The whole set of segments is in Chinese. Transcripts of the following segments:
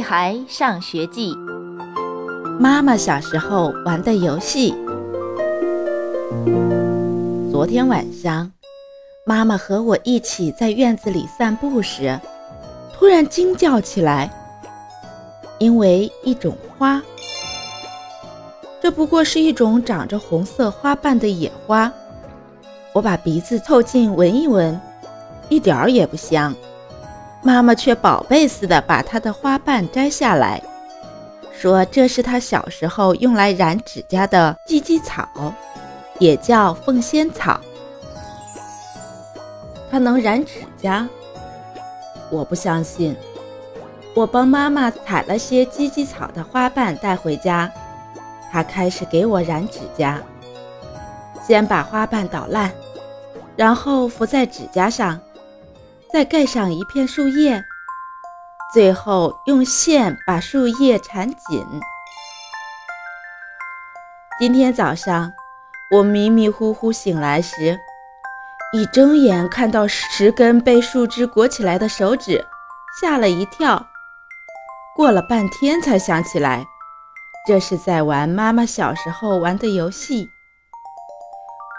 孩上学记》，妈妈小时候玩的游戏。昨天晚上，妈妈和我一起在院子里散步时，突然惊叫起来，因为一种花。这不过是一种长着红色花瓣的野花。我把鼻子凑近闻一闻，一点儿也不香。妈妈却宝贝似的把它的花瓣摘下来，说这是她小时候用来染指甲的鸡鸡草，也叫凤仙草。它能染指甲？我不相信。我帮妈妈采了些鸡鸡草的花瓣带回家，她开始给我染指甲。先把花瓣捣烂，然后敷在指甲上，再盖上一片树叶，最后用线把树叶缠紧。今天早上我迷迷糊糊醒来时，一睁眼看到十根被树枝裹起来的手指，吓了一跳。过了半天才想起来，这是在玩妈妈小时候玩的游戏。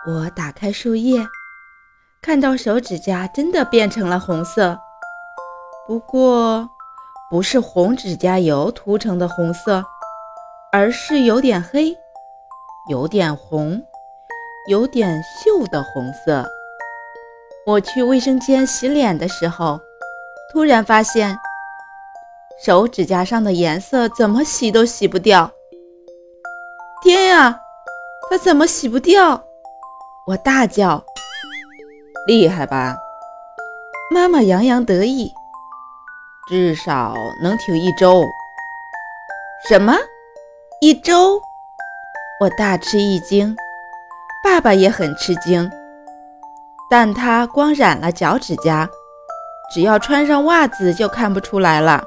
我打开树叶，看到手指甲真的变成了红色，不过不是红指甲油涂成的红色，而是有点黑、有点红、有点锈的红色。我去卫生间洗脸的时候，突然发现手指甲上的颜色怎么洗都洗不掉。天呀，它怎么洗不掉？我大叫：“厉害吧？”妈妈洋洋得意：“至少能挺一周。”什么？一周？我大吃一惊，爸爸也很吃惊。但他光染了脚趾甲，只要穿上袜子就看不出来了。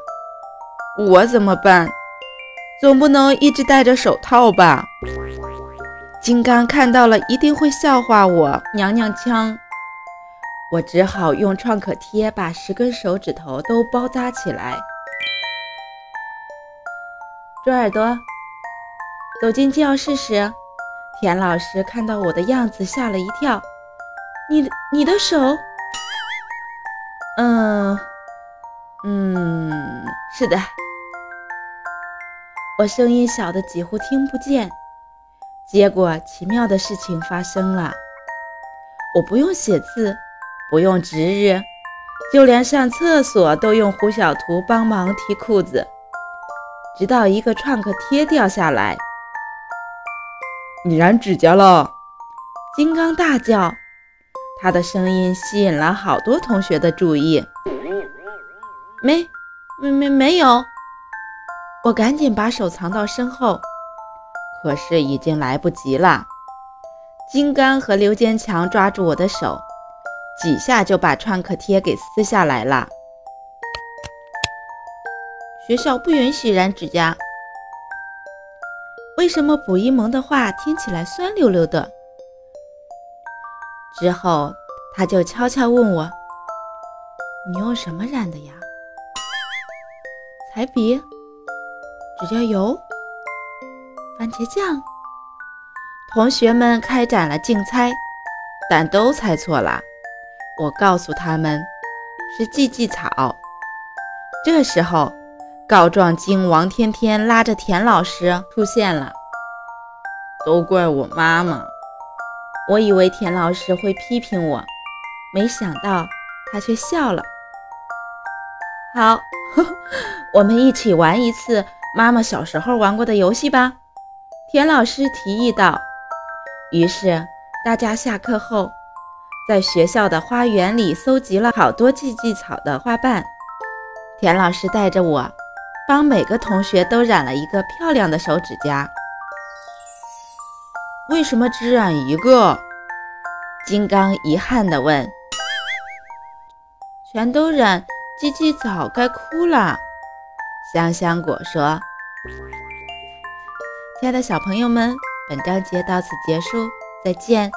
我怎么办？总不能一直戴着手套吧？金刚看到了一定会笑话我娘娘腔，我只好用创可贴把十根手指头都包扎起来。猪耳朵走进教室时，田老师看到我的样子吓了一跳。你你的手？嗯嗯，是的。我声音小的几乎听不见。结果，奇妙的事情发生了。我不用写字，不用值日，就连上厕所都用胡小图帮忙提裤子。直到一个创可贴掉下来，你染指甲了！金刚大叫，他的声音吸引了好多同学的注意。没，没，没，没有。我赶紧把手藏到身后。可是已经来不及了，金刚和刘坚强抓住我的手，几下就把创可贴给撕下来了。学校不允许染指甲。为什么卜一萌的话听起来酸溜溜的？之后他就悄悄问我：“你用什么染的呀？彩笔？指甲油？”番茄酱，同学们开展了竞猜，但都猜错了。我告诉他们是芨芨草。这时候，告状精王天天拉着田老师出现了。都怪我妈妈！我以为田老师会批评我，没想到他却笑了。好，我们一起玩一次妈妈小时候玩过的游戏吧。田老师提议道：“于是大家下课后，在学校的花园里搜集了好多芨芨草的花瓣。田老师带着我，帮每个同学都染了一个漂亮的手指甲。为什么只染一个？”金刚遗憾地问。“全都染芨芨草该哭了。”香香果说。亲爱的小朋友们，本章节到此结束，再见。